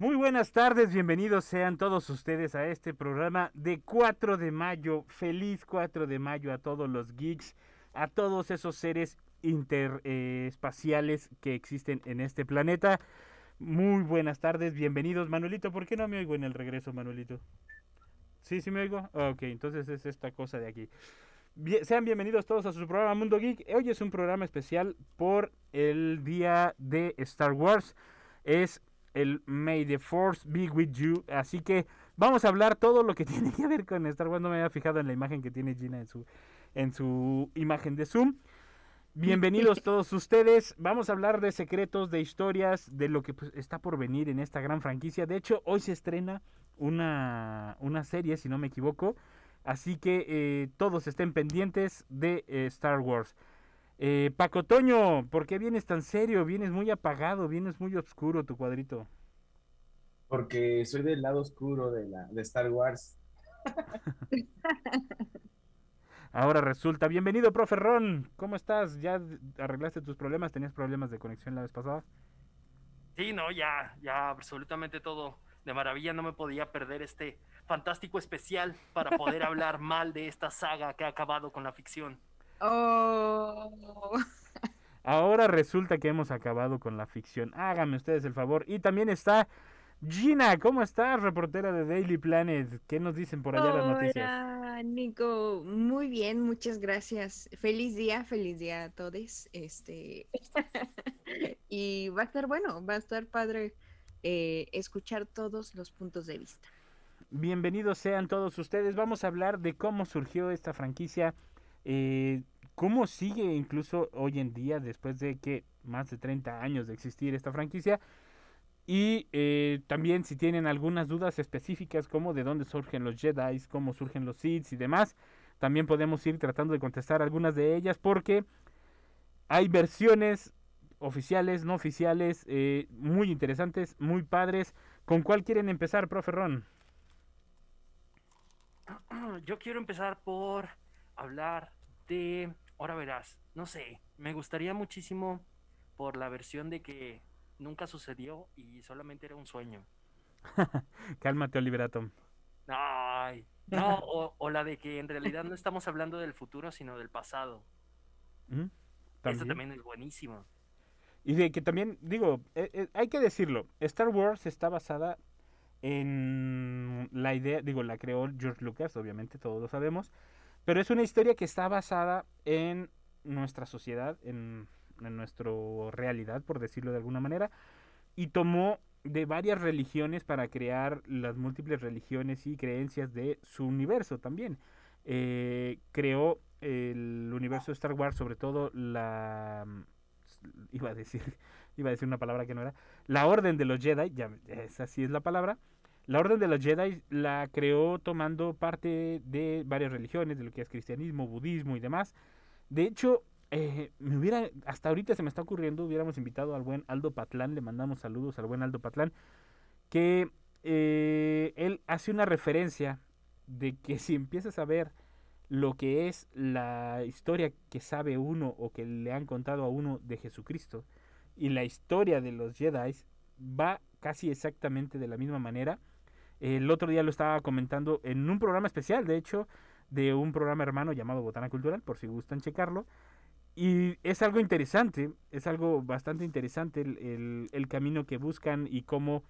Muy buenas tardes, bienvenidos sean todos ustedes a este programa de 4 de mayo. Feliz 4 de mayo a todos los geeks, a todos esos seres interespaciales que existen en este planeta. Muy buenas tardes, bienvenidos. Manuelito, ¿por qué no me oigo en el regreso, Manuelito? ¿Sí, sí me oigo? Ok, entonces es esta cosa de aquí. Bien, sean bienvenidos todos a su programa Mundo Geek. Hoy es un programa especial por el día de Star Wars. Es el May the Force be with you. Así que vamos a hablar todo lo que tiene que ver con Star Wars. No me había fijado en la imagen que tiene Gina en su, en su imagen de Zoom. Bienvenidos todos ustedes. Vamos a hablar de secretos, de historias, de lo que pues, está por venir en esta gran franquicia. De hecho, hoy se estrena una, una serie, si no me equivoco. Así que eh, todos estén pendientes de eh, Star Wars. Eh, Paco Toño, ¿por qué vienes tan serio? Vienes muy apagado, vienes muy oscuro tu cuadrito. Porque soy del lado oscuro de, la, de Star Wars. Ahora resulta. Bienvenido, profe Ron. ¿Cómo estás? ¿Ya arreglaste tus problemas? ¿Tenías problemas de conexión la vez pasada? Sí, no, ya, ya, absolutamente todo de maravilla. No me podía perder este fantástico especial para poder hablar mal de esta saga que ha acabado con la ficción. Oh. Ahora resulta que hemos acabado con la ficción. Háganme ustedes el favor. Y también está Gina. ¿Cómo estás, reportera de Daily Planet? ¿Qué nos dicen por allá las noticias? Hola, Nico. Muy bien, muchas gracias. Feliz día, feliz día a todos. Este y va a estar bueno, va a estar padre eh, escuchar todos los puntos de vista. Bienvenidos sean todos ustedes. Vamos a hablar de cómo surgió esta franquicia eh, ¿Cómo sigue incluso hoy en día, después de que más de 30 años de existir esta franquicia? Y eh, también si tienen algunas dudas específicas como de dónde surgen los Jedi, cómo surgen los Sith y demás, también podemos ir tratando de contestar algunas de ellas porque hay versiones oficiales, no oficiales, eh, muy interesantes, muy padres. ¿Con cuál quieren empezar, profe Ron? Yo quiero empezar por hablar ahora verás, no sé, me gustaría muchísimo por la versión de que nunca sucedió y solamente era un sueño. Cálmate, Oliver Atom. Ay, no, o, o, la de que en realidad no estamos hablando del futuro, sino del pasado. ¿Mm? Eso también es buenísimo. Y de que también, digo, eh, eh, hay que decirlo, Star Wars está basada en la idea, digo, la creó George Lucas, obviamente, todos lo sabemos, pero es una historia que está basada en nuestra sociedad, en, nuestra realidad, por decirlo de alguna manera, y tomó de varias religiones para crear las múltiples religiones y creencias de su universo también. Eh, creó el universo de Star Wars, sobre todo la iba a decir iba a decir una palabra que no era la orden de los Jedi ya esa sí es la palabra la Orden de los Jedi la creó tomando parte de varias religiones, de lo que es cristianismo, budismo y demás. De hecho, eh, me hubiera, hasta ahorita se me está ocurriendo, hubiéramos invitado al buen Aldo Patlán, le mandamos saludos al buen Aldo Patlán, que eh, él hace una referencia de que si empiezas a ver lo que es la historia que sabe uno o que le han contado a uno de Jesucristo y la historia de los Jedi va casi exactamente de la misma manera el otro día lo estaba comentando en un programa especial, de hecho, de un programa hermano llamado Botana Cultural, por si gustan checarlo. Y es algo interesante, es algo bastante interesante el, el, camino que buscan y cómo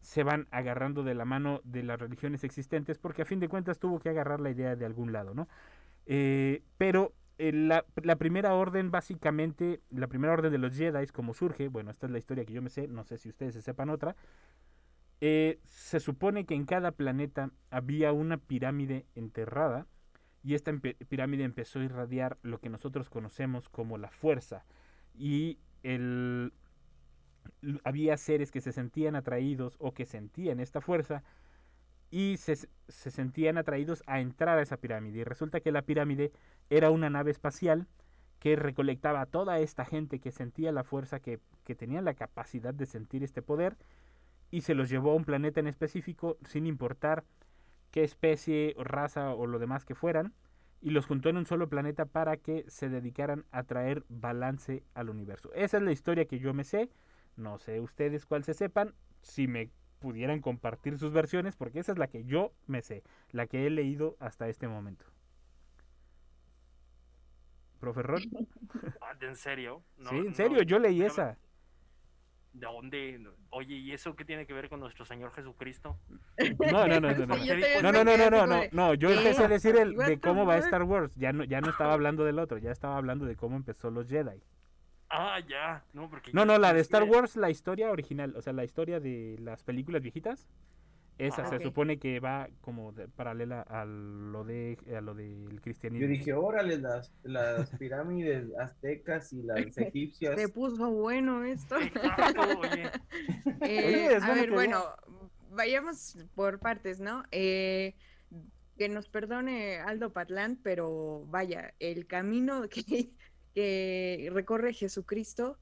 se van agarrando de la mano de las religiones existentes, porque a fin de cuentas tuvo que agarrar la idea de algún lado, ¿no? Eh, pero eh, la, primera orden, básicamente, la primera orden de los Jedi, como surge, bueno, esta es la historia que yo me sé, no sé si ustedes se sepan otra, eh, se supone que en cada planeta había una pirámide enterrada y esta pirámide empezó a irradiar lo que nosotros conocemos como la fuerza y el, había seres que se sentían atraídos o que sentían esta fuerza y se, se sentían atraídos a entrar a esa pirámide. Y resulta que la pirámide era una nave espacial que recolectaba a toda esta gente que sentía la fuerza, que, que tenía la capacidad de sentir este poder, y se los llevó a un planeta en específico sin importar qué especie, o raza o lo demás que fueran, y los juntó en un solo planeta para que se dedicaran a traer balance al universo. Esa es la historia que yo me sé, no sé ustedes cuál se sepan, si me pudieran compartir sus versiones, porque esa es la que yo me sé, la que he leído hasta este momento. Profe Ron. Ah, ¿En serio? No, sí, en no, serio, yo leí no, esa. ¿De dónde? Oye, ¿y eso qué tiene que ver con nuestro Señor Jesucristo? No, no, no, no, no. No, no, no, no, no, no, no, yo ¿qué? empecé a decir el de cómo va? Star Wars, ya no, ya no estaba hablando del otro, ya estaba hablando de cómo empezó los Jedi. Ah, ya. No, porque No, no, la de Star Wars, la historia original, o sea, la historia de las películas viejitas, esa Ah, se supone que va como de- paralela a lo de a lo del cristianismo. Yo dije, órale, las, las pirámides aztecas y las egipcias. Se puso bueno esto. Eh, Oye, es a ver, bueno, vayamos por partes, ¿no? Eh, que nos perdone Aldo Patlán, pero vaya, el camino que, que recorre Jesucristo,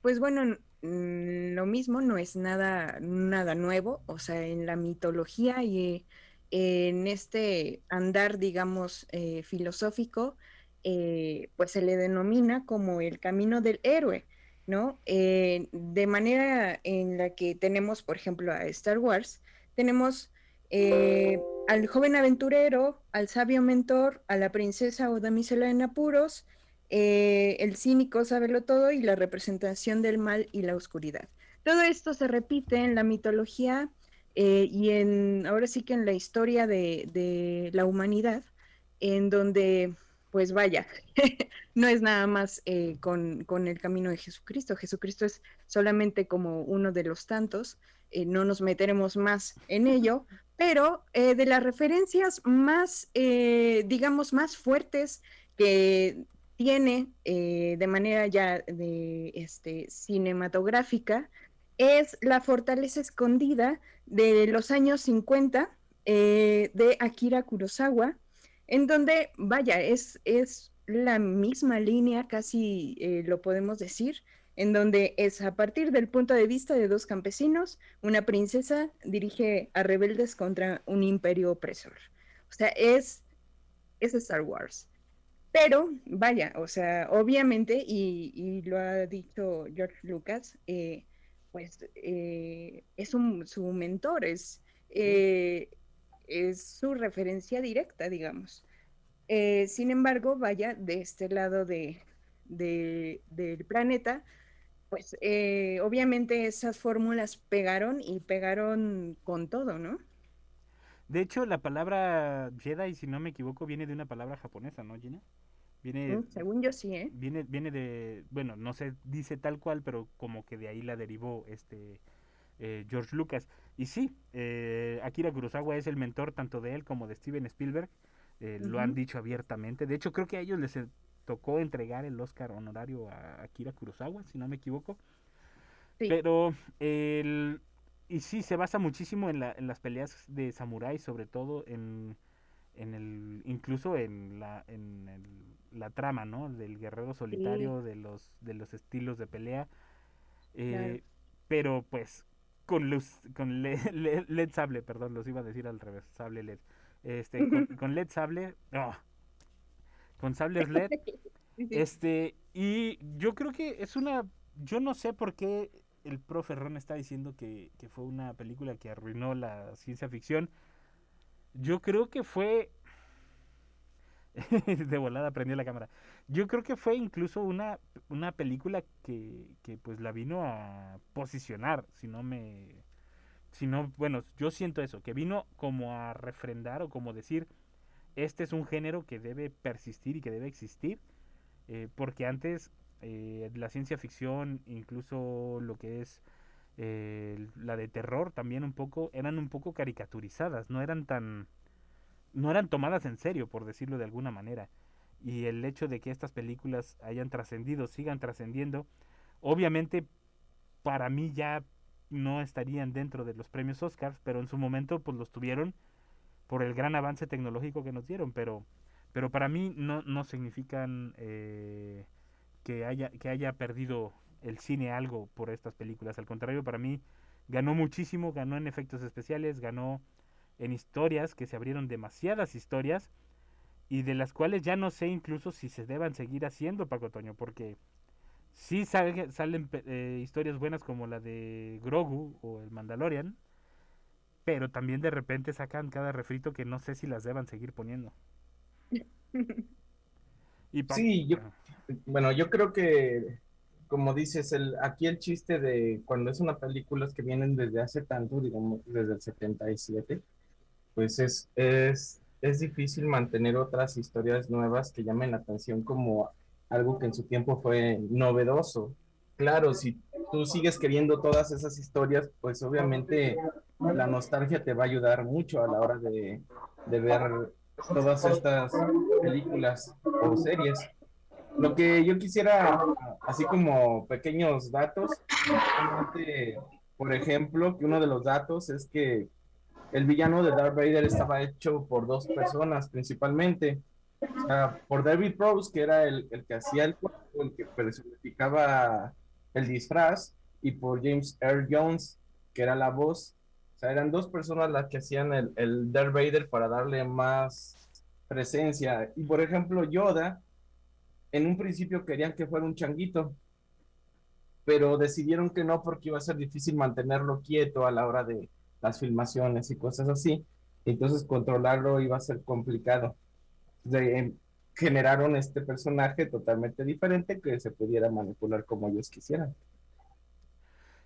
pues bueno, lo mismo no es nada, nada nuevo, o sea, en la mitología y en este andar, digamos, eh, filosófico, eh, pues se le denomina como el camino del héroe. ¿no? Eh, de manera en la que tenemos, por ejemplo, a Star Wars, tenemos al joven aventurero, al sabio mentor, a la princesa o damisela en apuros, eh, el cínico saberlo todo y la representación del mal y la oscuridad. Todo esto se repite en la mitología eh, y en, ahora sí que en la historia de, de la humanidad, en donde, pues vaya, no es nada más eh, con, con el camino de Jesucristo. Jesucristo es solamente como uno de los tantos. eh, no nos meteremos más en ello, pero de las referencias más, digamos, más fuertes que eh, de manera ya de este, cinematográfica es la fortaleza escondida de los años 50 eh, de Akira Kurosawa, en donde, vaya, es, es la misma línea, casi eh, lo podemos decir, en donde es a partir del punto de vista de dos campesinos, una princesa dirige a rebeldes contra un imperio opresor. O sea, es, es Star Wars. Pero, vaya, o sea, obviamente, y, lo ha dicho George Lucas, eh, pues eh, es su mentor, es, eh, es su referencia directa, digamos. Sin embargo, vaya, de este lado de, de- del planeta, pues obviamente esas fórmulas pegaron y pegaron con todo, ¿no? De hecho, la palabra Jedi, si no me equivoco, viene de una palabra japonesa, ¿no, Gina? Viene, Mm, Según yo sí, ¿eh? viene, viene de, bueno, no se dice tal cual, pero como que de ahí la derivó este eh, George Lucas. Y sí, eh, Akira Kurosawa es el mentor tanto de él como de Steven Spielberg. eh, Lo han dicho abiertamente. De hecho, creo que a ellos les eh, tocó entregar el Oscar honorario a Akira Kurosawa, si no me equivoco. Sí. Pero el y sí se basa muchísimo en, la, en las peleas de samurái, sobre todo en, en el incluso en la en el- la trama, ¿no? Del guerrero solitario, de los de los estilos de pelea. Eh, Pero pues con luz con le- le- LED sable, perdón, los iba a decir al revés, sable LED. Este con, con LED sable, no. Con sables LED sí. este, y yo creo que es una. Yo no sé por qué el profe Ron está diciendo que, que fue una película que arruinó la ciencia ficción. Yo creo que fue. de volada prendió la cámara. Yo creo que fue incluso una, una película que, que pues la vino a posicionar, si no me. Si no, bueno, yo siento eso, que vino como a refrendar o como decir, este es un género que debe persistir y que debe existir eh, porque antes eh, la ciencia ficción, incluso lo que es eh, la de terror, también un poco, eran un poco caricaturizadas, no eran tan, no eran tomadas en serio, por decirlo de alguna manera. Y el hecho de que estas películas hayan trascendido, sigan trascendiendo, obviamente para mí ya no estarían dentro de los premios Oscars, pero en su momento pues los tuvieron por el gran avance tecnológico que nos dieron, pero, pero para mí no, no significan eh, que, haya, que haya perdido el cine algo por estas películas. Al contrario, para mí ganó muchísimo, ganó en efectos especiales, ganó en historias, que se abrieron demasiadas historias y de las cuales ya no sé incluso si se deban seguir haciendo, Paco Toño, porque sí salen eh, historias buenas como la de Grogu o el Mandalorian, pero también de repente sacan cada refrito que no sé si las deban seguir poniendo. y sí, yo, bueno, yo creo que, como dices, el, aquí el chiste de cuando es una película que vienen desde hace tanto, digamos, desde el 77, pues es, es, es difícil mantener otras historias nuevas que llamen la atención como algo que en su tiempo fue novedoso. Claro, si tú sigues queriendo todas esas historias, pues obviamente la nostalgia te va a ayudar mucho a la hora de, de ver todas estas películas o series. Lo que yo quisiera, así como pequeños datos, por ejemplo, que uno de los datos es que el villano de Darth Vader estaba hecho por dos personas principalmente. por David Prowse, que era el, que hacía el cuerpo, el que personificaba el disfraz, y por James Earl Jones, que era la voz. O sea, eran dos personas las que hacían el, el Darth Vader para darle más presencia. Y por ejemplo, Yoda, en un principio querían que fuera un changuito, pero decidieron que no porque iba a ser difícil mantenerlo quieto a la hora de, las filmaciones y cosas así. Entonces controlarlo iba a ser complicado. De, generaron este personaje totalmente diferente que se pudiera manipular como ellos quisieran.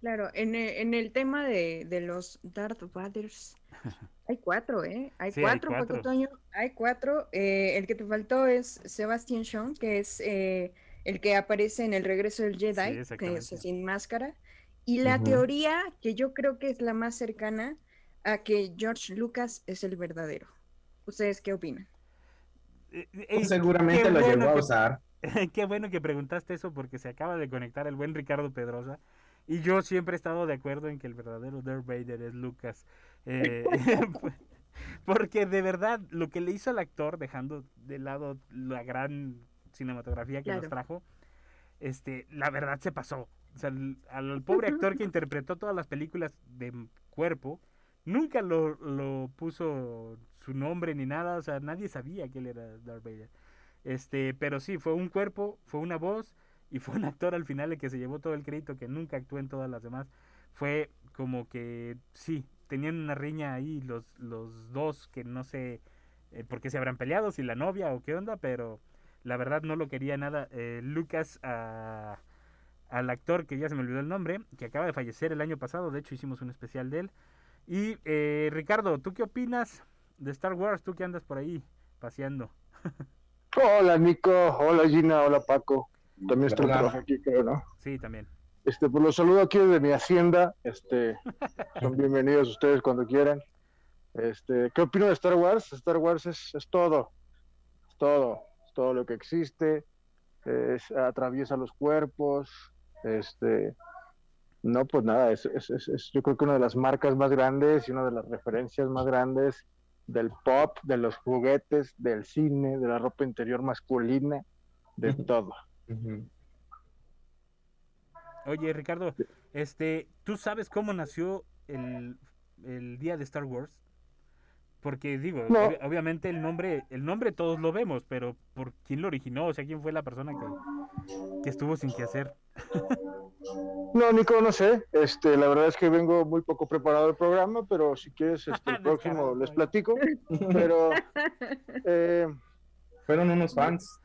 Claro, en el, en el tema de, de, los Darth Vaders, hay cuatro, ¿eh? Hay cuatro, hay cuatro. hay cuatro. Eh, el que te faltó es Sebastian Shaw, que es eh, el que aparece en El Regreso del Jedi, que es sin máscara. Y la teoría que yo creo que es la más cercana a que George Lucas es el verdadero. ¿Ustedes qué opinan? Eh, eh, pues seguramente lo llegó a usar. Qué bueno que preguntaste eso porque se acaba de conectar el buen Ricardo Pedrosa. Y yo siempre he estado de acuerdo en que el verdadero Darth Vader es Lucas. Eh, porque de verdad, lo que le hizo al actor, dejando de lado la gran cinematografía que nos trajo, este, la verdad se pasó. O sea, al, pobre actor que interpretó todas las películas de cuerpo, nunca lo, puso su nombre ni nada, o sea, nadie sabía que él era Darth Vader. Este, pero sí, fue un cuerpo, fue una voz y fue un actor al final el que se llevó todo el crédito que nunca actuó en todas las demás. Fue como que sí, tenían una riña ahí los, los dos que no sé eh, por qué se habrán peleado, si la novia o qué onda, pero la verdad no lo quería nada. Eh, Lucas a al actor que ya se me olvidó el nombre, que acaba de fallecer el año pasado, de hecho hicimos un especial de él. Y eh, Ricardo, ¿tú qué opinas de Star Wars? Tú que andas por ahí paseando. hola Nico, hola Gina, hola Paco. También estoy aquí, creo, ¿no? Sí, también. Este, pues los saludo aquí desde mi hacienda. Este, son bienvenidos ustedes cuando quieran. Este, ¿qué opino de Star Wars? Star Wars es, es todo, es todo, es todo lo que existe, es, atraviesa los cuerpos, este, no, pues nada, es, es, yo creo que una de las marcas más grandes y una de las referencias más grandes del pop, de los juguetes, del cine, de la ropa interior masculina, de todo. Oye, Ricardo, este, ¿tú sabes cómo nació el, el día de Star Wars? Porque digo, obviamente el nombre, el nombre todos lo vemos, pero ¿por quién lo originó? O sea, ¿quién fue la persona que, que estuvo sin qué hacer? No, Nico, no sé. Este, la verdad es que vengo muy poco preparado el programa, pero si quieres, este, el próximo les platico. Pero eh, fueron unos fans.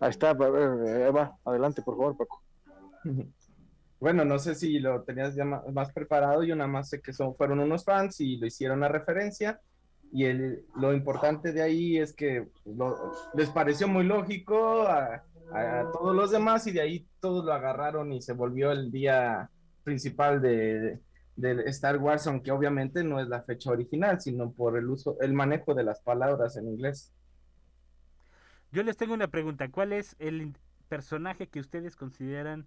Ahí está, Eva, adelante, por favor, Paco. Bueno, no sé si lo tenías ya más, preparado, yo nada más sé que son, fueron unos fans y lo hicieron a referencia y el, lo importante de ahí es que les pareció muy lógico a, todos los demás y de ahí todos lo agarraron y se volvió el día principal de, Star Wars, aunque obviamente no es la fecha original, sino por el uso, el manejo de las palabras en inglés. Yo les tengo una pregunta, ¿cuál es el personaje que ustedes consideran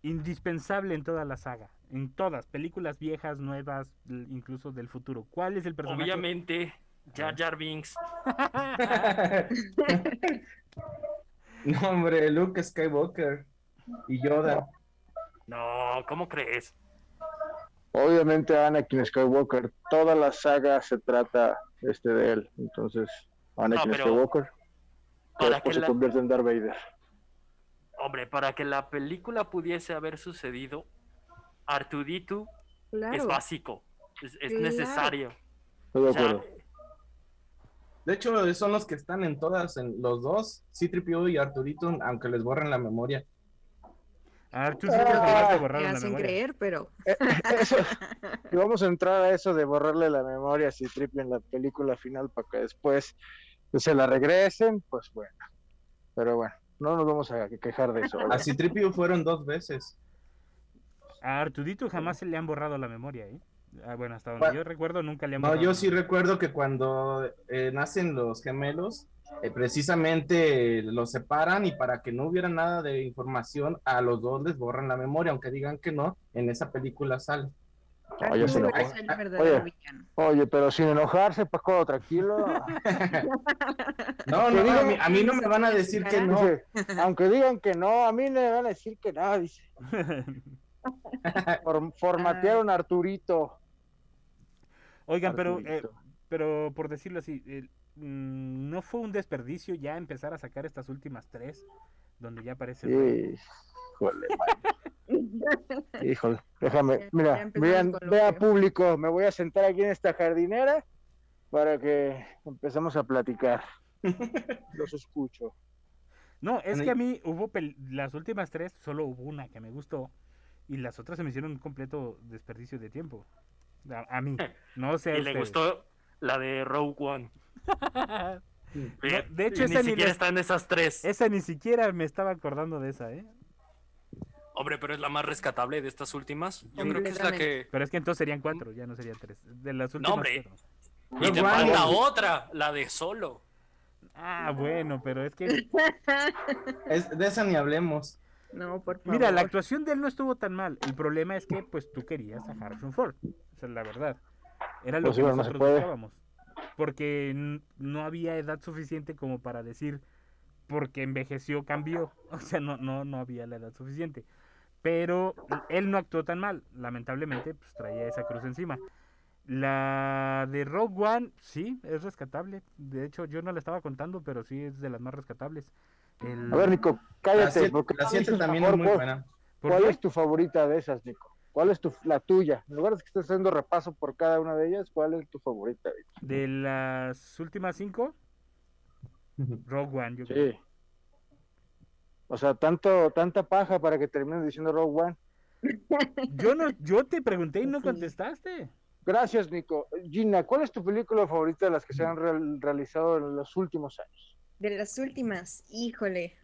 indispensable en toda la saga? En todas, películas viejas, nuevas, incluso del futuro. ¿Cuál es el personaje? Obviamente, Jar Jar Binks. No, hombre, Luke Skywalker y Yoda. No, ¿cómo crees? Obviamente Anakin Skywalker, toda la saga se trata este de él. Entonces, Anakin pero Skywalker, que para después que se la- convierte en Darth Vader. Hombre, para que la película pudiese haber sucedido, Artuditu es básico, es, es Claro. necesario. Estoy de O sea, acuerdo. De hecho, son los que están en todas, en los dos, C-3PO y Arturito, aunque les borren la memoria. Arthur sí que jamás te borraron Me la hacen memoria. creer, pero Eso, y vamos a entrar a eso de borrarle la memoria si Triple en la película final para que después se la regresen, pues bueno. Pero bueno, no nos vamos a quejar de eso. A ¿verdad? C-3PO fueron dos veces. A Artudito jamás se le han borrado la memoria, ¿eh? Ah, bueno, hasta donde Bueno, yo recuerdo nunca le han No, borrado. yo sí recuerdo que cuando eh, nacen los gemelos, eh, precisamente los separan y para que no hubiera nada de información, a los dos les borran la memoria, aunque digan que no, en esa película sale. Ah, el verdadero Oye. Oye, pero sin enojarse, Paco, tranquilo. No, no, a mí, a mí no me van a decir que no. Dice, aunque digan que no, a mí me van a decir que no, dice. For- formatearon a Arturito. Oigan, pero, eh, pero por decirlo así, mm, ¿no fue un desperdicio ya empezar a sacar estas últimas tres? Donde ya aparece... rey? Híjole, déjame, mira, vean, vea público, me voy a sentar aquí en esta jardinera para que empecemos a platicar. Los escucho. No, es que a mí hubo pel- las últimas tres, solo hubo una que me gustó y las otras se me hicieron un completo desperdicio de tiempo. A, a mí, no sé. Y le gustó la de Rogue One. De hecho, y esa ni ni siquiera la- están esas tres. Esa ni siquiera me estaba acordando de esa, ¿eh? Hombre, pero es la más rescatable de estas últimas. Yo creo que es la que. Pero es que entonces serían cuatro, ya no serían tres. De las últimas. No, hombre. cuatro. Y te falta otra, la de Solo. Ah, bueno, pero es que. Es, de esa ni hablemos. No, por favor. Mira, la actuación de él no estuvo tan mal. El problema es que, pues, tú querías a Harrison Ford. Esa es la verdad. Era lo Pues que no nosotros buscábamos. Porque no había edad suficiente como para decir, porque envejeció, cambió. O sea, no, no, no había la edad suficiente. Pero él no actuó tan mal. Lamentablemente, pues traía esa cruz encima. La de Rogue One, sí, es rescatable. De hecho, yo no la estaba contando, pero sí es de las más rescatables. El- A ver, Nico, La cállate. siete, porque la tú siete dices también mejor, es muy ¿cuál- buena. ¿por ¿Cuál qué? es tu favorita de esas, Nico? ¿Cuál es tu, la tuya? En lugar de que estés haciendo repaso por cada una de ellas, ¿cuál es tu favorita? De las últimas cinco, Rogue One, yo creo. Sí. O sea, tanto, tanta paja para que termines diciendo Rogue One. Yo no, yo te pregunté y no contestaste. Gracias, Nico. Gina, ¿cuál es tu película favorita de las que se han real- realizado en los últimos años? De las últimas, híjole.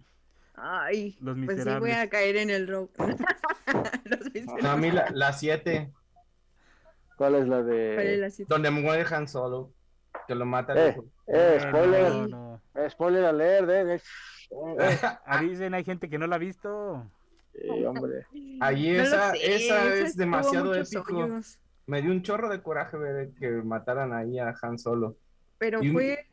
Ay, Los pues sí voy a caer en el rock. Los No, a mí la, la siete, ¿Cuál es la ¿Cuál es de...? la cita? donde muere Han Solo, que lo mata. Eh, eh, Eh, spoiler, no, no. spoiler alert, eh, eh, eh, Avisen, hay gente que no la ha visto. eh, hombre. Ahí esa, sé, esa es demasiado épico. Me dio un chorro de coraje ver que mataran ahí a Han Solo. Pero Y un- fue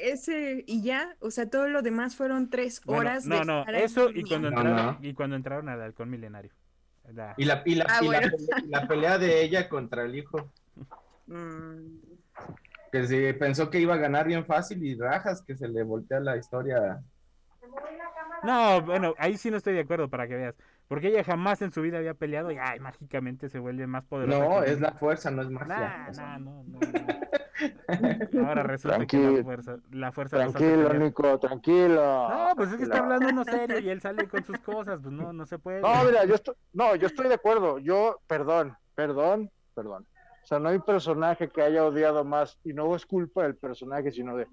ese y ya, o sea, todo lo demás fueron tres Bueno, horas. no, de no, eso y cuando No, entraron, no. y cuando entraron al halcón milenario. La- Y la, y la, Ah, y la bueno. pelea, la pelea de ella contra el hijo, Mm, que se pensó que iba a ganar bien fácil y rajas que se le voltea la historia. No, bueno, ahí sí no estoy de acuerdo para que veas. Porque ella jamás en su vida había peleado y ay, mágicamente se vuelve más poderosa. No, es la fuerza, no es Nah, magia. O sea, nah, no, no, no. Ahora resulta que la fuerza, la fuerza Tranquilo. Nico, tranquilo. No, pues es que está hablando uno serio y él sale con sus cosas, pues no, no se puede. No, mira, yo estoy, no, yo estoy de acuerdo. Yo, perdón, perdón, perdón. O sea, no hay personaje que haya odiado más, y no es culpa del personaje, sino de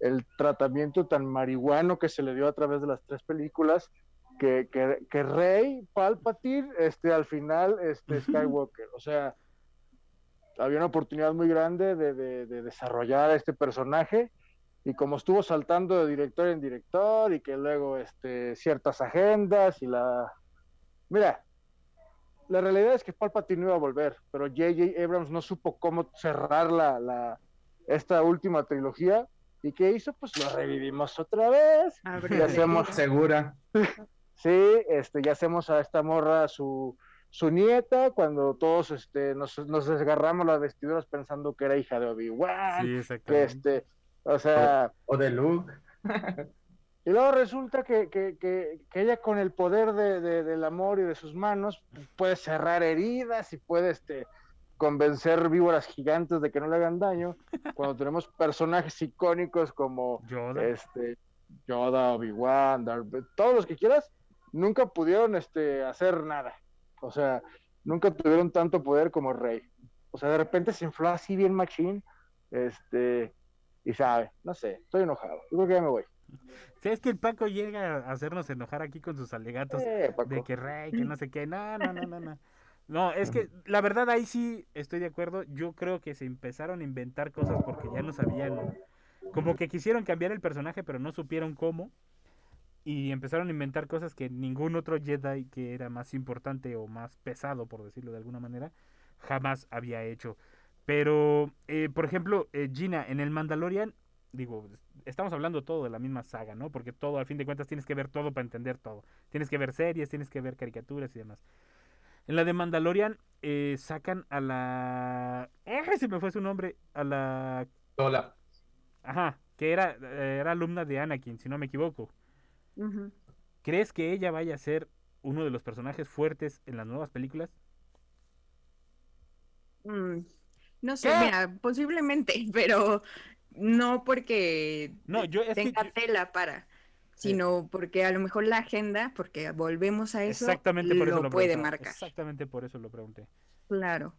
el tratamiento tan marihuano que se le dio a través de las tres películas, que, que, que Rey Palpatine, este, al final, este, Skywalker. O sea, había una oportunidad muy grande de, de, de desarrollar a este personaje, y como estuvo saltando de director en director, y que luego, este, ciertas agendas, y la... Mira, la realidad es que Palpatine iba a volver, pero J.J. Abrams no supo cómo cerrar la, la, esta última trilogía. ¿Y qué hizo? Pues lo revivimos otra vez. Abre Y hacemos, Segura. sí, este, ya hacemos a esta morra su, su nieta, cuando todos este, nos, nos desgarramos las vestiduras pensando que era hija de Obi-Wan, Sí, que este, o sea, O de Luke. y luego resulta que, que, que, que ella con el poder de, de- del amor y de sus manos puede cerrar heridas y puede este, convencer víboras gigantes de que no le hagan daño, cuando tenemos personajes icónicos como Yoda. este, Yoda, Obi-Wan, todos los que quieras, nunca pudieron este, hacer nada. O sea, nunca tuvieron tanto poder como Rey. O sea, de repente se infló así bien machín, este, y sabe, no sé, estoy enojado. Yo creo que ya me voy. Sí, es que el Paco llega a hacernos enojar aquí con sus alegatos Eh, de que rey, que no sé qué. No, no, no, no, no. No, es que la verdad ahí sí estoy de acuerdo. Yo creo que se empezaron a inventar cosas porque ya no sabían. Como que quisieron cambiar el personaje, pero no supieron cómo. Y empezaron a inventar cosas que ningún otro Jedi que era más importante o más pesado, por decirlo de alguna manera, jamás había hecho. Pero, eh, por ejemplo, eh, Gina, en el Mandalorian, digo, estamos hablando todo de la misma saga, ¿no? Porque todo, al fin de cuentas, tienes que ver todo para entender todo. Tienes que ver series, tienes que ver caricaturas y demás. En la de Mandalorian eh, sacan a la... ¡Ay, se me fue su nombre! A la... Lola. Ajá, que era, eh, era alumna de Anakin, si no me equivoco. ¿Crees que ella vaya a ser uno de los personajes fuertes en las nuevas películas? Mm, No sé, ¿Qué? mira, posiblemente, pero no porque No, yo que tenga tela para, sino porque a lo mejor la agenda, porque volvemos a eso, Exactamente por eso lo lo puede preguntaba, marcar. Exactamente por eso lo pregunté. Claro.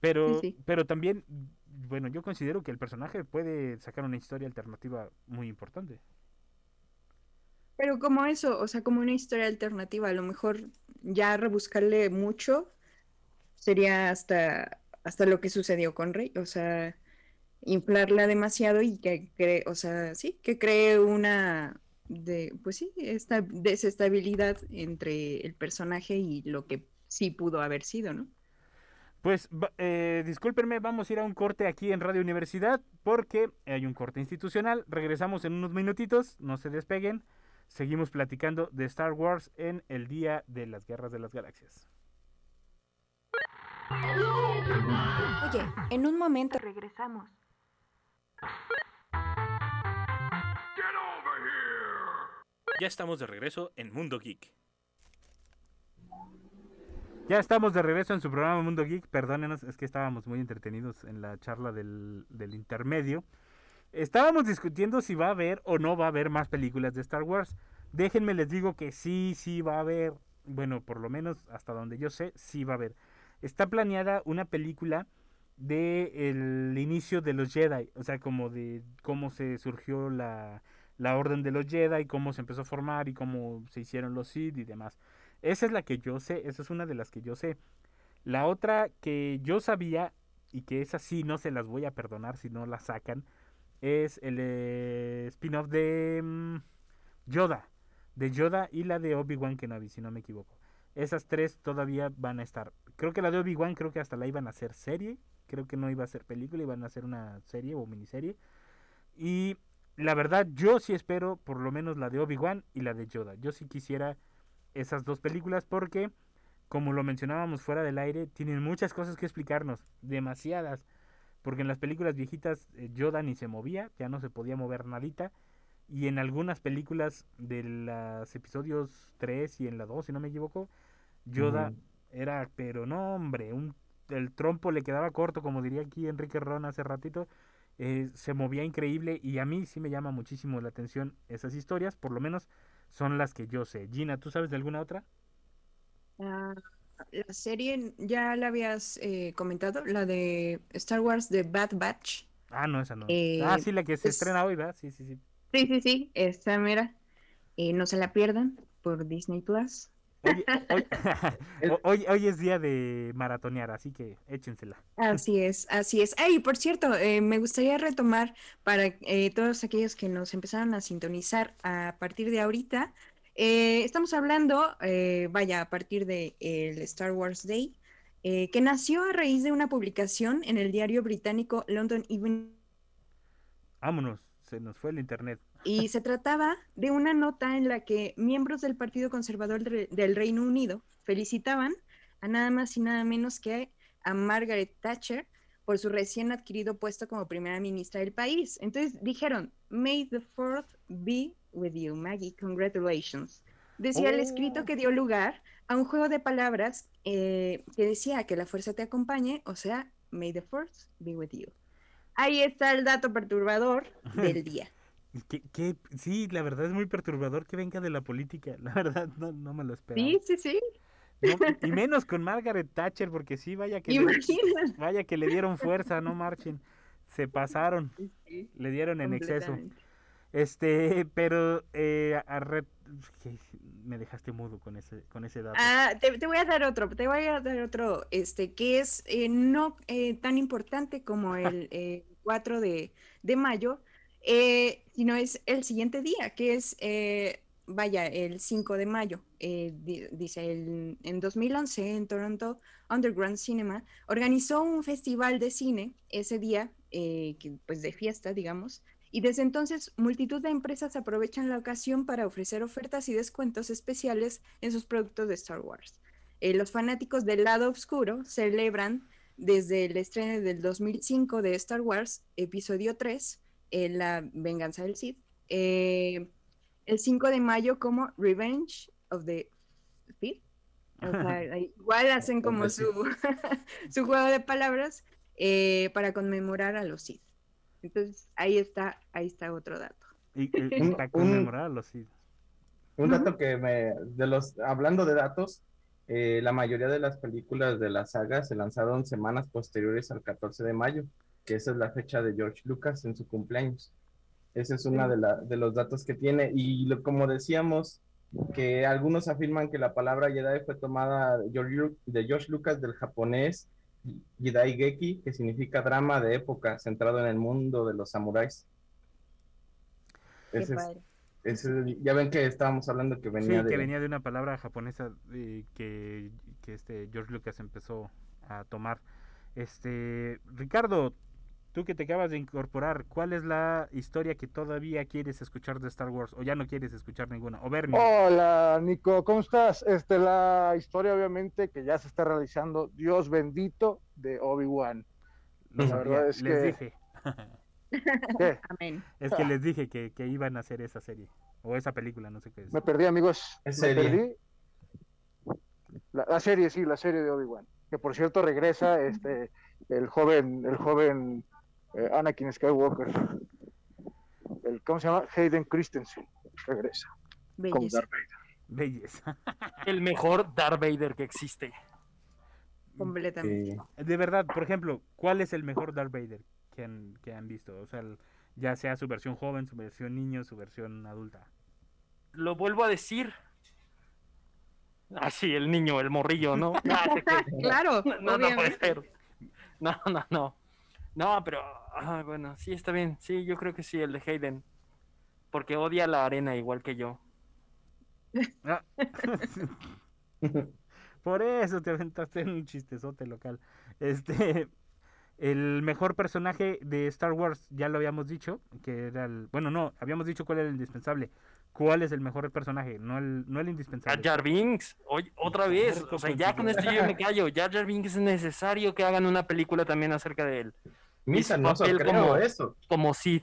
Pero, sí. pero también, bueno, yo considero que el personaje puede sacar una historia alternativa muy importante. Pero como eso, o sea, como una historia alternativa, a lo mejor ya rebuscarle mucho sería hasta, hasta lo que sucedió con Rey, o sea, inflarla demasiado y que cree, o sea, sí, que cree una de, pues sí, esta desestabilidad entre el personaje y lo que sí pudo haber sido, ¿no? Pues, eh, discúlpenme, vamos a ir a un corte aquí en Radio Universidad porque hay un corte institucional. Regresamos en unos minutitos, no se despeguen. Seguimos platicando de Star Wars en el Día de las Guerras de las Galaxias. Oye, en un momento regresamos. Ya estamos de regreso en Mundo Geek. Ya estamos de regreso en su programa Mundo Geek. Perdónenos, es que estábamos muy entretenidos en la charla del, del intermedio. Estábamos discutiendo si va a haber o no va a haber más películas de Star Wars. Déjenme les digo que sí, sí va a haber. Bueno, por lo menos hasta donde yo sé, sí va a haber. Está planeada una película de el inicio de los Jedi, o sea, como de cómo se surgió la, la orden de los Jedi, cómo se empezó a formar y cómo se hicieron los Sith y demás. Esa es la que yo sé, esa es una de las que yo sé. La otra que yo sabía y que esa sí no se las voy a perdonar si no la sacan es el eh, spin-off de mm, Yoda, de Yoda y la de Obi-Wan Kenobi, si no me equivoco. Esas tres todavía van a estar. Creo que la de Obi-Wan creo que hasta la iban a hacer serie, creo que no iba a ser película, iban a hacer una serie o miniserie. Y la verdad yo sí espero por lo menos la de Obi-Wan y la de Yoda. Yo sí quisiera esas dos películas porque, como lo mencionábamos fuera del aire, tienen muchas cosas que explicarnos, demasiadas. Porque en las películas viejitas eh, Yoda ni se movía, ya no se podía mover nadita. Y en algunas películas de los episodios 3 y en la 2, si no me equivoco, Yoda era, pero no, hombre, un, el trompo le quedaba corto, como diría aquí Enrique Ron hace ratito. eh, se movía increíble y a mí sí me llama muchísimo la atención esas historias, por lo menos son las que yo sé. Gina, ¿tú sabes de alguna otra? Ah, la serie, ya la habías eh, comentado, la de Star Wars de Bad Batch. Ah, no, esa no. Eh, ah, sí, la que se es- estrena hoy, ¿verdad? Sí, sí, sí. Sí, sí, sí, esta mera. Eh, no se la pierdan por Disney Plus. Hoy, hoy- ho- hoy- hoy es día de maratonear, así que échensela. Así es, así es. Ay, por cierto, eh, me gustaría retomar para eh, todos aquellos que nos empezaron a sintonizar a partir de ahorita, Eh, estamos hablando, eh, vaya, a partir del el Star Wars Day, eh, que nació a raíz de una publicación en el diario británico London Evening Vámonos, se nos fue el internet. y se trataba de una nota en la que miembros del Partido Conservador de- del Reino Unido felicitaban a nada más y nada menos que a Margaret Thatcher por su recién adquirido puesto como primera ministra del país. Entonces dijeron, May the fourth be with you, Maggie, congratulations. Decía el escrito que dio lugar a un juego de palabras eh, que decía que la fuerza te acompañe, o sea, May the fourth be with you. Ahí está el dato perturbador del día. ¿Qué, qué- Sí, la verdad es muy perturbador que venga de la política. La verdad, no, no me lo esperaba. Sí, sí, sí. No, y menos con Margaret Thatcher, porque sí, vaya que, le, vaya que le dieron fuerza, no marchen. Se pasaron, Sí, le dieron en exceso. Este, pero eh, a me dejaste mudo con ese, con ese dato. Ah, te, te voy a dar otro, te voy a dar otro, este, que es eh, no eh, tan importante como el eh, 4 de, de mayo, eh, sino es el siguiente día, que es, eh, vaya, el 5 de mayo. Eh, di- dice, el- en 2011 en Toronto Underground Cinema organizó un festival de cine ese día, eh, que, pues de fiesta, digamos, y desde entonces multitud de empresas aprovechan la ocasión para ofrecer ofertas y descuentos especiales en sus productos de Star Wars. Eh, los fanáticos del lado oscuro celebran desde el estreno del 2005 de Star Wars, episodio 3, eh, La venganza del Sith, eh, el 5 de mayo como Revenge of the Sith. O sea, igual hacen como su, su juego de palabras eh, para conmemorar a los Sith. Entonces, ahí está, ahí está otro dato. Y, y- para conmemorarlo, sí. Un dato que me, de los, hablando de datos, eh, la mayoría de las películas de la saga se lanzaron semanas posteriores al 14 de mayo, que esa es la fecha de George Lucas en su cumpleaños. Ese es uno de, la- de los datos que tiene. Y lo- como decíamos, que algunos afirman que la palabra Jedi fue tomada de George, Lu- de George Lucas del japonés Jedi Geki, que significa drama de época centrado en el mundo de los samuráis. Ese es- ese- ya ven que estábamos hablando que venía Sí, de... que venía de una palabra japonesa eh, que, que este George Lucas empezó a tomar. Este, Ricardo, tú que te acabas de incorporar, ¿cuál es la historia que todavía quieres escuchar de Star Wars o ya no quieres escuchar ninguna? O ver ninguna? Hola, Nico, ¿cómo estás? Este, la historia, obviamente, que ya se está realizando, Dios bendito, de Obi-Wan. La sabía, verdad es les que- dije. ¿Qué? Amén. Es que les dije que, que iban a hacer esa serie o esa película, no sé qué es. Me perdí, amigos. Es Me serie. perdí. La, la serie, sí, la serie de Obi-Wan. Que por cierto regresa este el joven, el joven eh, Anakin Skywalker. El, ¿Cómo se llama? Hayden Christensen. Regresa. Como Belleza. Darth Vader. Belleza. El mejor Darth Vader que existe. Completamente. Sí. De verdad, por ejemplo, ¿cuál es el mejor Darth Vader que han, que han visto? O sea, el- ya sea su versión joven, su versión niño, su versión adulta. Lo vuelvo a decir. Ah, sí, el niño, el morrillo, ¿no? Ah. Claro, No, no puede ser. No, no, no. No, pero, ah, bueno, sí, está bien. Sí, yo creo que sí, el de Hayden. Porque odia la arena igual que yo. Ah. Por eso te aventaste en un chistezote local. Este, el mejor personaje de Star Wars, ya lo habíamos dicho, que era el, bueno, no, habíamos dicho cuál era el indispensable. ¿Cuál es el mejor personaje? No el, no el Jar indispensable. Jar Binks, oye, otra vez. O sea, ya con esto yo me callo. Jar Jar Binks es necesario que hagan una película también acerca de él. Misa, no como- eso. Como Sid.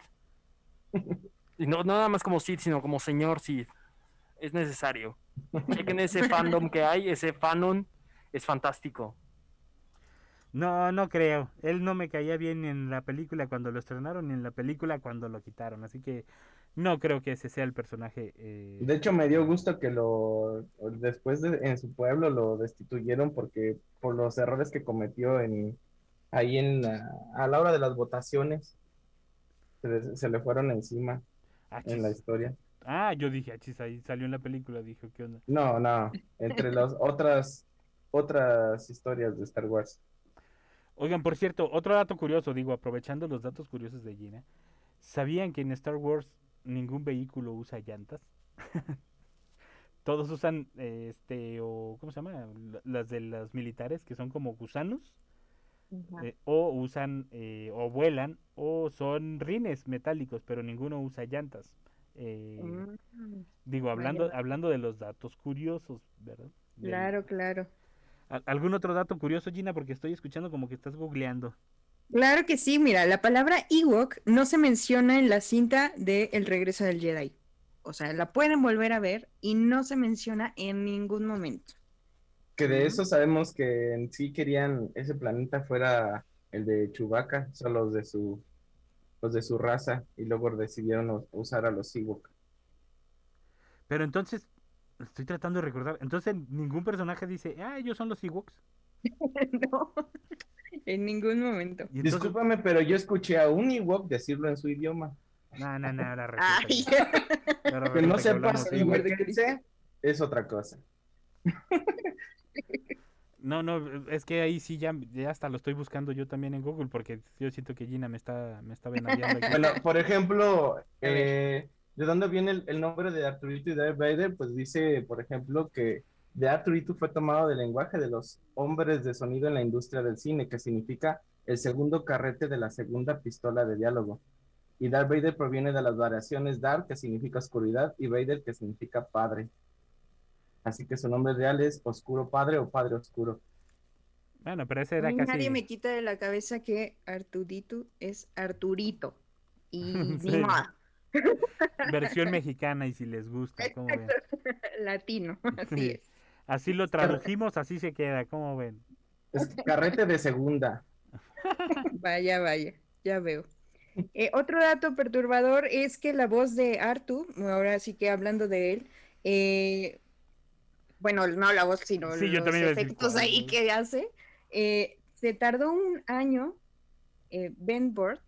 Y no, no nada más como Sid, sino como señor Sid. Es necesario. Chequen ese fandom que hay, ese fanon es fantástico. No, no creo. Él no me caía bien en la película cuando lo estrenaron ni en la película cuando lo quitaron. Así que no creo que ese sea el personaje. eh, De hecho, me dio gusto que lo después de, en su pueblo lo destituyeron porque por los errores que cometió en ahí en la- a la hora de las votaciones se, le- se le fueron encima ah, en la historia. Ah, yo dije, ah, chis, ahí salió en la película. Dije, ¿qué onda? No, no, entre las otras otras historias de Star Wars. Oigan, por cierto, otro dato curioso, digo, aprovechando los datos curiosos de Gina, ¿sabían que en Star Wars ningún vehículo usa llantas? todos usan, este, o, ¿cómo se llama? La- Las de las militares, que son como gusanos, Eh, o usan, eh, o vuelan, o son rines metálicos, pero ninguno usa llantas. Eh, Mm, digo, hablando, hablando de los datos curiosos, ¿verdad? Del- Claro, claro. ¿Al- ¿Algún otro dato curioso, Gina? Porque estoy escuchando como que estás googleando. Claro que sí, mira, la palabra Ewok no se menciona en la cinta de El regreso del Jedi. O sea, la pueden volver a ver y no se menciona en ningún momento. Que de eso sabemos que en sí querían ese planeta fuera el de Chewbacca, o sea, los de su, los de su raza, y luego decidieron us- usar a los Ewok. Pero entonces, estoy tratando de recordar. Entonces, ningún personaje dice, ah, ellos son los Ewoks. no, en ningún momento. Entonces, Discúlpame, pero yo escuché a un Ewok decirlo en su idioma. no, no, no, ahora Ay, resulta que- ahora Que no sepas es otra cosa. No, no, es que ahí sí ya, ya hasta lo estoy buscando yo también en Google porque yo siento que Gina me está, me está aquí. Bueno, por ejemplo, eh, ¿de dónde viene el, el nombre de Arturito y Darth Vader? Pues dice, por ejemplo, que de Arturito fue tomado del lenguaje de los hombres de sonido en la industria del cine, que significa el segundo carrete de la segunda pistola de diálogo. Y Darth Vader proviene de las variaciones Darth, que significa oscuridad, y Vader, que significa padre. Así que su nombre real es Oscuro Padre o Padre Oscuro. Bueno, pero ese era casi... nadie me quita de la cabeza que Arturito es Arturito. Y Sí. ni versión mexicana y si les gusta, ¿cómo ven? Latino, así Sí. es. Así lo tradujimos, así se queda, ¿cómo ven? Es carrete de segunda. Vaya, vaya, ya veo. Eh, otro dato perturbador es que la voz de Artu, ahora sí que hablando de él, eh, bueno, no la voz, sino Sí, los decir, efectos ¿cuál, ahí que hace, eh, se tardó un año, eh, Ben Burt,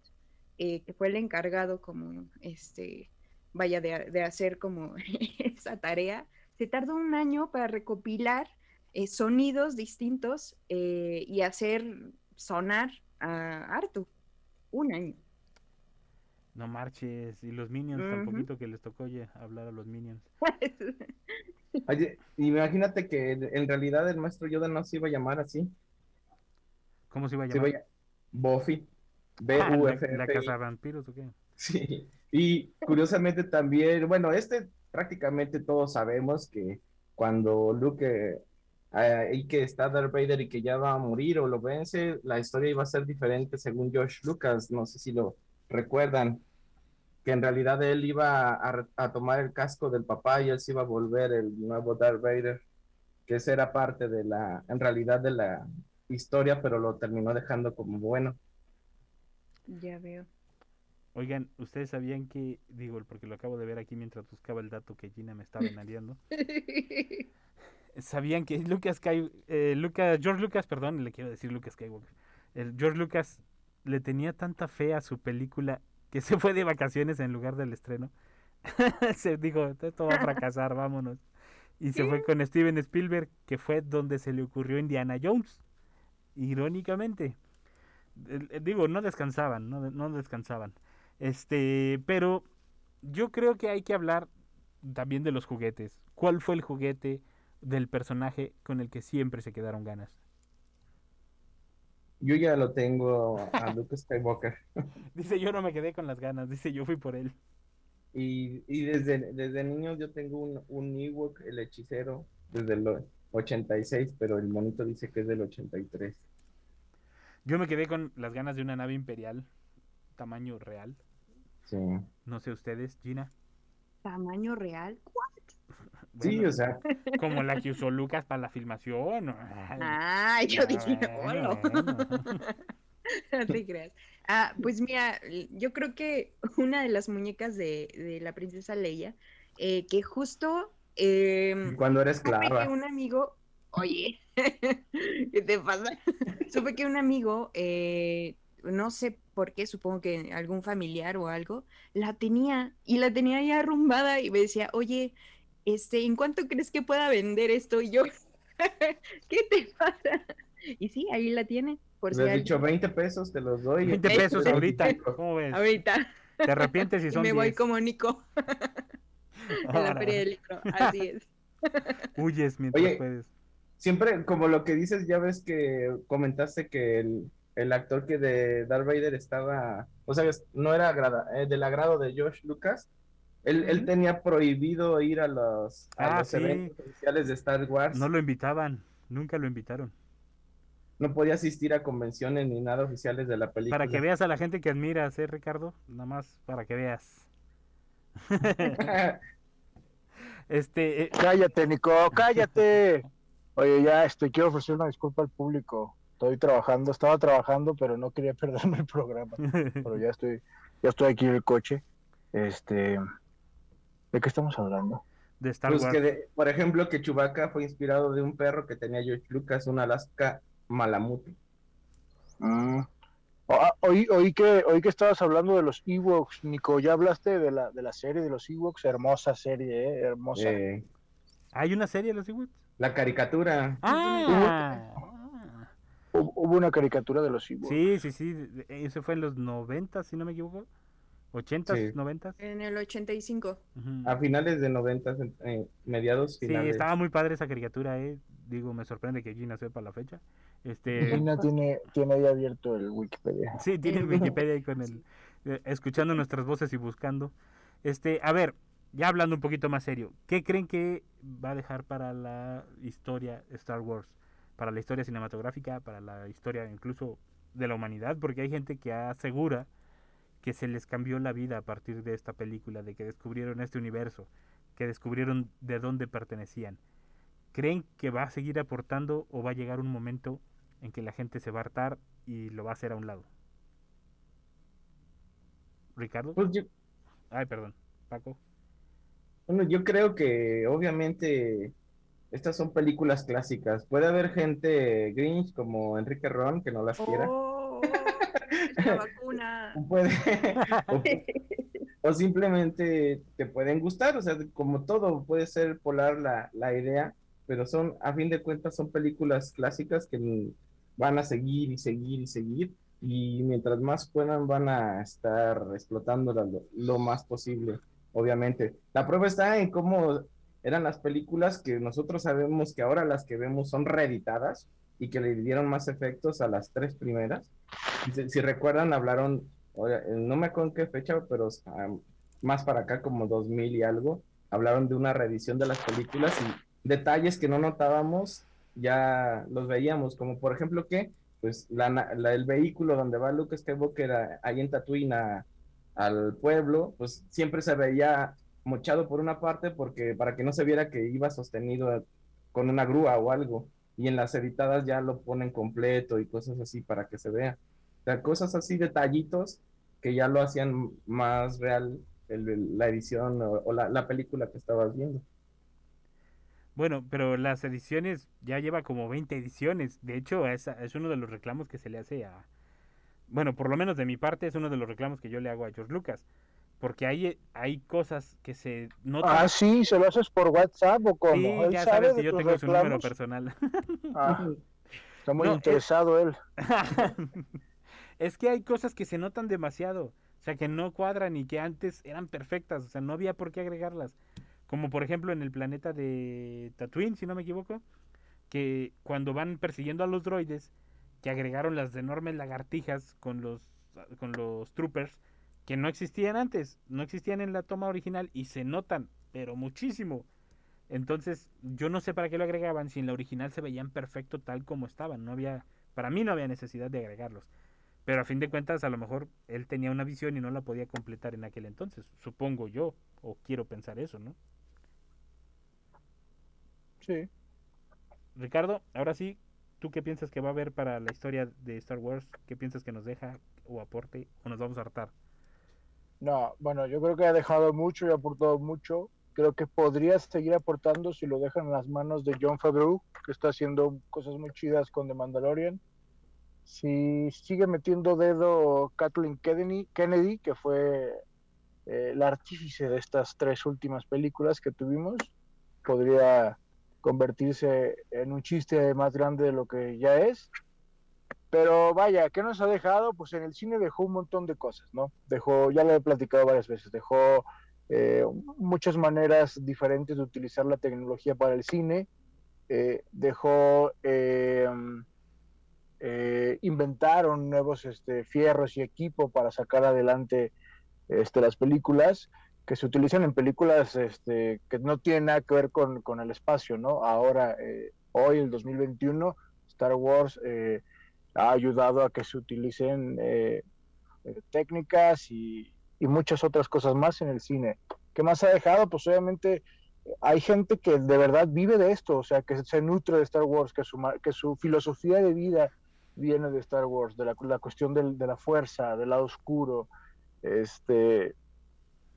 eh, que fue el encargado como, este, vaya, de, de hacer como esa tarea, se tardó un año para recopilar eh, sonidos distintos eh, y hacer sonar a Artu. Un año. No marches, y los Minions, tan poquito que les tocó oye, hablar a los Minions. Oye, imagínate que en realidad el maestro Yoda no se iba a llamar así. ¿Cómo se iba a Se iba a llamar? llamar Buffy. Ah, la, la casa de vampiros o qué? Sí. Y curiosamente también, bueno, este prácticamente todos sabemos que cuando Luke, eh, ahí que está Darth Vader y que ya va a morir o lo vence, la historia iba a ser diferente según George Lucas, no sé si lo recuerdan, que en realidad él iba a, a tomar el casco del papá y él se iba a volver el nuevo Darth Vader, que esa era parte de la, en realidad de la historia, pero lo terminó dejando como bueno. Ya veo. Oigan, ¿ustedes sabían que, digo, porque lo acabo de ver aquí mientras buscaba el dato que Gina me estaba venadeando, ¿sabían que Lucas, Sky, eh, Lucas, George Lucas, perdón, le quiero decir Lucas Skywalker, el George Lucas le tenía tanta fe a su película que se fue de vacaciones en lugar del estreno? se dijo, esto va a fracasar, vámonos. Y se fue con Steven Spielberg, que fue donde se le ocurrió Indiana Jones, irónicamente. Eh, Digo, no descansaban, no, no descansaban. Este, pero yo creo que hay que hablar también de los juguetes. ¿Cuál fue el juguete del personaje con el que siempre se quedaron ganas? Yo ya lo tengo a Luke Skywalker. Dice, yo no me quedé con las ganas, dice, yo fui por él. Y, y desde, desde niño yo tengo un, un Ewok, el hechicero, desde el 86, pero el monito dice que es del 83. Yo me quedé con las ganas de una nave imperial, tamaño real. Sí. No sé ustedes, Gina. ¿Tamaño real? Sí, Bueno, o sea, Como la que usó Lucas para la filmación. Ay, Ay, yo ah, dije, bueno. No te creas. Ah, pues mira, yo creo que una de las muñecas de, de la princesa Leia, eh, que justo em, cuando eres supe que clava. un amigo, oye, ¿qué te pasa? Supe que un amigo, eh, no sé por qué, supongo que algún familiar o algo, la tenía y la tenía ya arrumbada y me decía, oye, este, ¿en cuánto crees que pueda vender esto? Y yo, ¿qué te pasa? Y sí, ahí la tiene, por si he alguien- dicho 20 pesos, te los doy. 20 ¿Ves? pesos ahorita, ¿cómo ves? ahorita. Te arrepientes si Y son me voy 10. como Nico en la feria del libro, así es. Huyes mientras Oye, puedes. Siempre, como lo que dices, ya ves que comentaste que el, el actor que de Darth Vader estaba, o sea, no era agrada- eh, del agrado de George Lucas. Él, él tenía prohibido ir a los, a Ah, los sí. eventos oficiales de Star Wars. No lo invitaban, nunca lo invitaron. No podía asistir a convenciones ni nada oficiales de la película. Para que veas a la gente que admiras, ¿eh, Ricardo? Nada más para que veas. Este, eh, Cállate, Nico, cállate. Oye, ya, este, quiero ofrecer una disculpa al público. Estoy trabajando, estaba trabajando, pero no quería perderme el programa. Pero ya estoy, ya estoy aquí en el coche. Este, ¿de qué estamos hablando? de Star Pues Wars. que, de- por ejemplo, que Chewbacca fue inspirado de un perro que tenía George Lucas, un Alaska Malamute. Mm. Ah, oí, oí que, oí que estabas hablando de los Ewoks, Nico. ¿Ya hablaste de la, de la serie de los Ewoks? Hermosa serie, ¿eh? Hermosa. Eh, ¿Hay una serie de los Ewoks? la caricatura. Ah, Hubo, hubo una caricatura de los Ewoks. sí, sí, sí. Eso fue en los 90, si no me equivoco. 80s, Sí. 90s. En el 85. Ujú. A finales de 90, eh, mediados Sí, finales. estaba muy padre esa caricatura, eh. Digo, me sorprende que Gina sepa la fecha. Este, Gina tiene, tiene ahí abierto el Wikipedia. sí, tiene el Wikipedia ahí con el, eh, escuchando nuestras voces y buscando. Este, a ver, ya hablando un poquito más serio, ¿qué creen que va a dejar para la historia Star Wars? Para la historia cinematográfica, para la historia incluso de la humanidad, porque hay gente que asegura que se les cambió la vida a partir de esta película, de que descubrieron este universo, que descubrieron de dónde pertenecían. ¿Creen que va a seguir aportando o va a llegar un momento en que la gente se va a hartar y lo va a hacer a un lado? ¿Ricardo? Pues yo, Ay, perdón. Paco. bueno, yo creo que obviamente estas son películas clásicas. Puede haber gente Grinch como Enrique Ron que no las quiera. Oh, la vacuna. Puede, o, o simplemente te pueden gustar, o sea, como todo puede ser polar la, la idea, pero son, a fin de cuentas, son películas clásicas que van a seguir y seguir y seguir, y mientras más puedan van a estar explotándolas lo, lo más posible, obviamente. La prueba está en cómo eran las películas que nosotros sabemos que ahora las que vemos son reeditadas y que le dieron más efectos a las tres primeras. Si, recuerdan, hablaron, eh, no me acuerdo en qué fecha, pero más para acá, como 2000 y algo, hablaron de una reedición de las películas y detalles que no notábamos, ya los veíamos, como por ejemplo que, pues, la, la- el vehículo donde va Luke Skywalker a- ahí en Tatooine al pueblo, pues siempre se veía mochado por una parte porque para que no se viera que iba sostenido con una grúa o algo y en las editadas ya lo ponen completo y cosas así para que se vea. O sea, cosas así, detallitos que ya lo hacían más real el- el- la edición o, o la, la película que estabas viendo. Bueno, pero las ediciones ya lleva como 20 ediciones. De hecho, es, es uno de los reclamos que se le hace a... Bueno, por lo menos de mi parte es uno de los reclamos que yo le hago a George Lucas. Porque hay, hay cosas que se notan. Ah, sí, ¿se lo haces por WhatsApp o? Sí, ¿Él ya sabe sabes que yo tengo su número personal. Ah, está muy No, interesado él. es que hay cosas que se notan demasiado. O sea, que no cuadran y que antes eran perfectas. O sea, no había por qué agregarlas. Como por ejemplo en el planeta de Tatooine, si no me equivoco. Que cuando van persiguiendo a los droides, que agregaron las enormes lagartijas con los, con los troopers, que no existían antes. No existían en la toma original y se notan, pero muchísimo. Entonces, yo no sé para qué lo agregaban si en la original se veían perfecto tal como estaban. No había, para mí no había necesidad de agregarlos. Pero a fin de cuentas, a lo mejor él tenía una visión y no la podía completar en aquel entonces. Supongo yo, o quiero pensar eso, ¿no? Sí. Ricardo, ahora sí, ¿tú qué piensas que va a haber para la historia de Star Wars? ¿Qué piensas que nos deja o aporte o nos vamos a hartar? No, bueno, yo creo que ha dejado mucho y ha aportado mucho. Creo que podría seguir aportando si lo dejan en las manos de John Favreau, que está haciendo cosas muy chidas con The Mandalorian. Si sigue metiendo dedo Kathleen Kennedy, que fue eh, la artífice de estas tres últimas películas que tuvimos, podría convertirse en un chiste más grande de lo que ya es. Pero vaya, ¿qué nos ha dejado? Pues en el cine dejó un montón de cosas, ¿no? Dejó, ya lo he platicado varias veces, dejó eh, muchas maneras diferentes de utilizar la tecnología para el cine. Eh, dejó, eh, inventaron nuevos este, fierros y equipo para sacar adelante este, las películas que se utilizan en películas este, que no tienen nada que ver con, el espacio, ¿no? Ahora, eh, hoy, el 2021, Star Wars eh, ha ayudado a que se utilicen eh, eh, técnicas y, muchas otras cosas más en el cine. ¿Qué más ha dejado? Pues obviamente hay gente que de verdad vive de esto, o sea, que se nutre de Star Wars, que su, que su filosofía de vida viene de Star Wars, de la, cuestión del- de la fuerza, del lado oscuro. Este,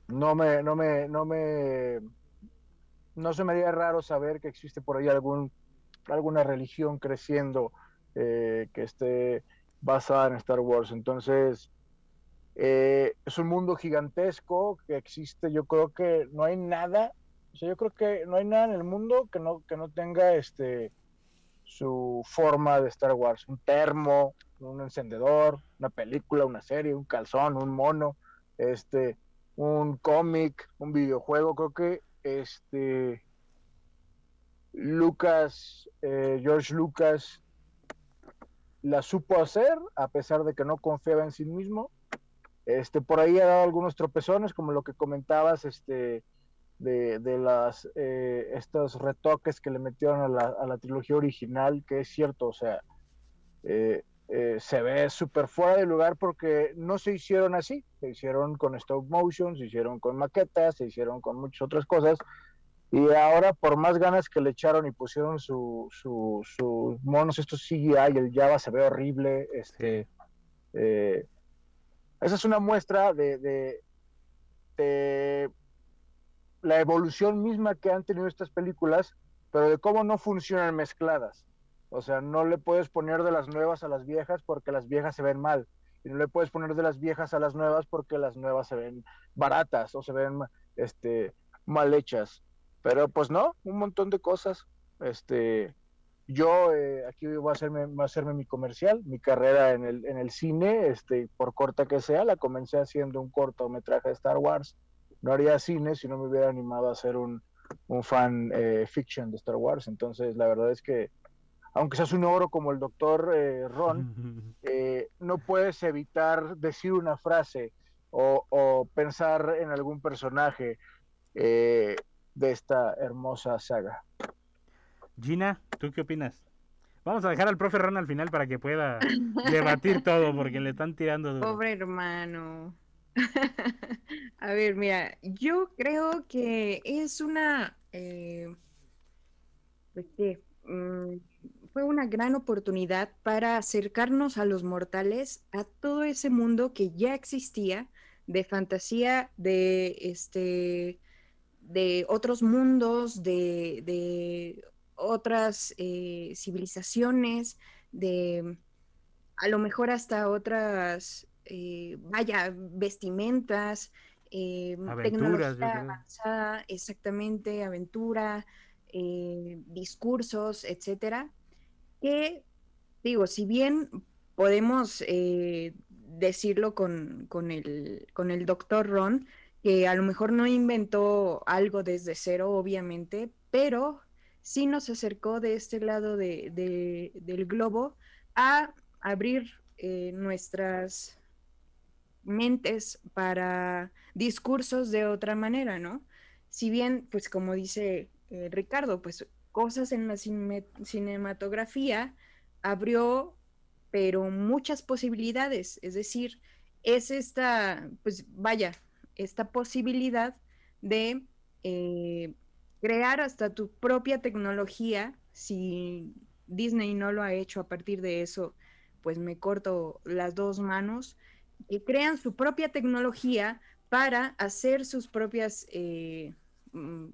no me, no me, no me, no se me haría raro saber que existe por ahí algún, alguna religión creciendo eh, que esté basada en Star Wars. Entonces, eh, es un mundo gigantesco que existe. Yo creo que no hay nada, o sea, yo creo que no hay nada en el mundo que no, que no tenga este su forma de Star Wars. Un termo, un encendedor, una película, una serie, un calzón, un mono, este, un cómic, un videojuego. Creo que este Lucas, eh, George Lucas la supo hacer a pesar de que no confiaba en sí mismo. Este, por ahí ha dado algunos tropezones, como lo que comentabas, este, de, de las eh, estos retoques que le metieron a la, a la trilogía original, que es cierto, o sea, eh, eh, se ve súper fuera de lugar porque no se hicieron así, se hicieron con stop motion, se hicieron con maquetas, se hicieron con muchas otras cosas, y ahora por más ganas que le echaron y pusieron su, su, sus monos, estos CGI, el Java se ve horrible, este, eh, esa es una muestra de, de, de la evolución misma que han tenido estas películas, pero de cómo no funcionan mezcladas. O sea, no le puedes poner de las nuevas a las viejas porque las viejas se ven mal. Y no le puedes poner de las viejas a las nuevas porque las nuevas se ven baratas o se ven este, mal hechas. Pero pues no, un montón de cosas. Este, yo eh, aquí voy a, hacerme, voy a hacerme mi comercial, mi carrera en el, en el cine, este, por corta que sea, la comencé haciendo un cortometraje de Star Wars. No haría cine si no me hubiera animado a hacer un, un fan eh, fiction de Star Wars. Entonces, la verdad es que, aunque seas un oro como el doctor eh, Ron, eh, no puedes evitar decir una frase o, o pensar en algún personaje eh, de esta hermosa saga. Gina, ¿tú qué opinas? Vamos a dejar al profe Ron al final para que pueda debatir todo, porque le están tirando duro. Pobre hermano. A ver, mira, yo creo que es una, eh, pues, ¿qué? Mm, fue una gran oportunidad para acercarnos a los mortales a todo ese mundo que ya existía de fantasía, de este, de otros mundos, de, de otras eh, civilizaciones, de a lo mejor hasta otras, eh, vaya, vestimentas, eh, tecnología avanzada, exactamente, aventura, eh, discursos, etcétera, que digo, si bien podemos eh, decirlo con, con el, con el doctor Ron, que a lo mejor no inventó algo desde cero, obviamente, pero sí nos acercó de este lado de- de- del globo a abrir eh, nuestras mentes para discursos de otra manera, ¿no? Si bien, pues como dice eh, Ricardo, pues cosas en la cine- cinematografía abrió, pero muchas posibilidades, es decir, es esta, pues vaya, esta posibilidad de eh, crear hasta tu propia tecnología, si Disney no lo ha hecho a partir de eso, pues me corto las dos manos, que crean su propia tecnología para hacer sus propias eh, mm,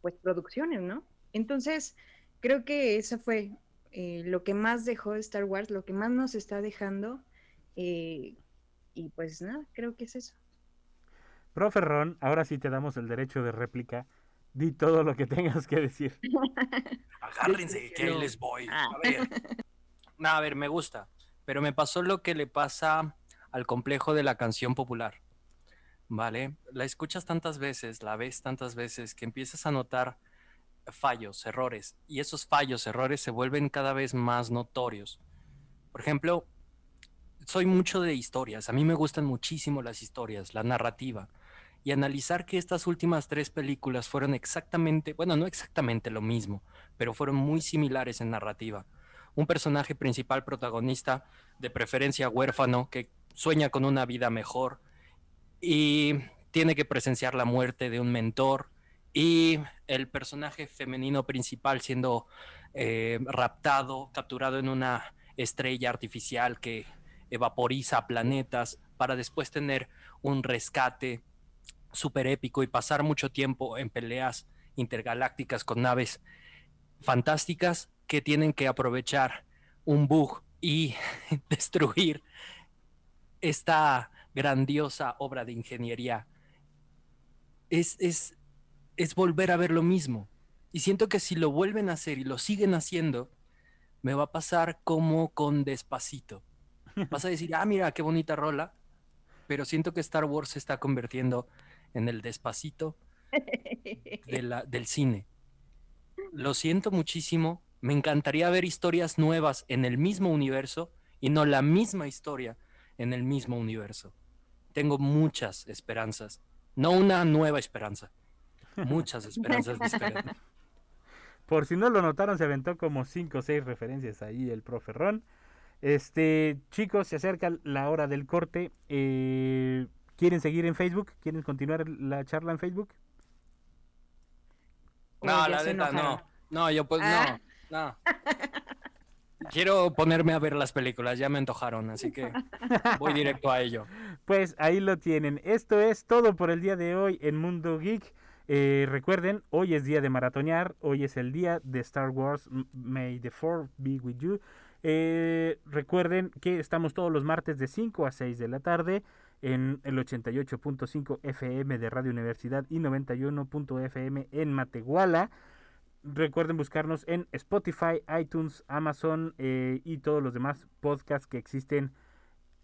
pues producciones, ¿no? Entonces, creo que eso fue eh, lo que más dejó Star Wars, lo que más nos está dejando, eh, y pues nada, creo que es eso. Profe Ron, ahora sí te damos el derecho de réplica. Di todo lo que tengas que decir. Agárrense, que ahí No. les voy. Ah. A ver. No, a ver, me gusta. Pero me pasó lo que le pasa al complejo de la canción popular. ¿vale? La escuchas tantas veces, la ves tantas veces que empiezas a notar fallos, errores, y esos fallos, errores se vuelven cada vez más notorios. Por ejemplo, soy mucho de historias, a mí me gustan muchísimo las historias, la narrativa, y analizar que estas últimas tres películas fueron exactamente, bueno, no exactamente lo mismo, pero fueron muy similares en narrativa. Un personaje principal protagonista, de preferencia huérfano, que sueña con una vida mejor y tiene que presenciar la muerte de un mentor y el personaje femenino principal siendo eh, raptado, capturado en una estrella artificial que evaporiza planetas para después tener un rescate súper épico y pasar mucho tiempo en peleas intergalácticas con naves fantásticas que tienen que aprovechar un bug y destruir esta grandiosa obra de ingeniería. Es, es, es volver a ver lo mismo. Y siento que si lo vuelven a hacer y lo siguen haciendo, me va a pasar como con despacito. Vas a decir, ah, mira, qué bonita rola, pero siento que Star Wars se está convirtiendo en el despacito de del cine. Lo siento muchísimo, me encantaría ver historias nuevas en el mismo universo y no la misma historia en el mismo universo. Tengo muchas esperanzas, no una nueva esperanza, muchas esperanzas de esperanza. Por si no lo notaron, se aventó como 5 o 6 referencias ahí el profe Ron. Este, chicos, se acerca la hora del corte. Eh, ¿Quieren seguir en Facebook? ¿Quieren continuar la charla en Facebook? No, la neta, no. No, yo pues no. No. Quiero ponerme a ver las películas, ya me antojaron, así que voy directo a ello. Pues ahí lo tienen. Esto es todo por el día de hoy en Mundo Geek. Eh, recuerden, hoy es día de maratonear, hoy es el día de Star Wars, May the Fourth be with you. Eh, recuerden que estamos todos los martes de 5 a 6 de la tarde en el 88.5 FM de Radio Universidad y 91.fm en Matehuala. Recuerden buscarnos en Spotify, iTunes, Amazon eh, y todos los demás podcasts que existen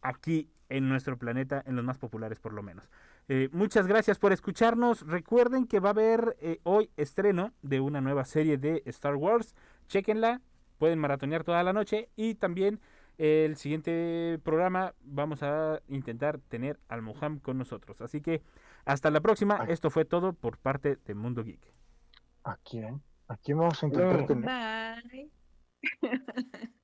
aquí en nuestro planeta, en los más populares por lo menos. Eh, muchas gracias por escucharnos. Recuerden que va a haber eh, hoy estreno de una nueva serie de Star Wars. Chequenla, pueden maratonear toda la noche y también el siguiente programa vamos a intentar tener al Moham con nosotros. Así que hasta la próxima. Esto fue todo por parte de Mundo Geek. ¿A quién? ¿A quién vamos a intentar tener? Bye.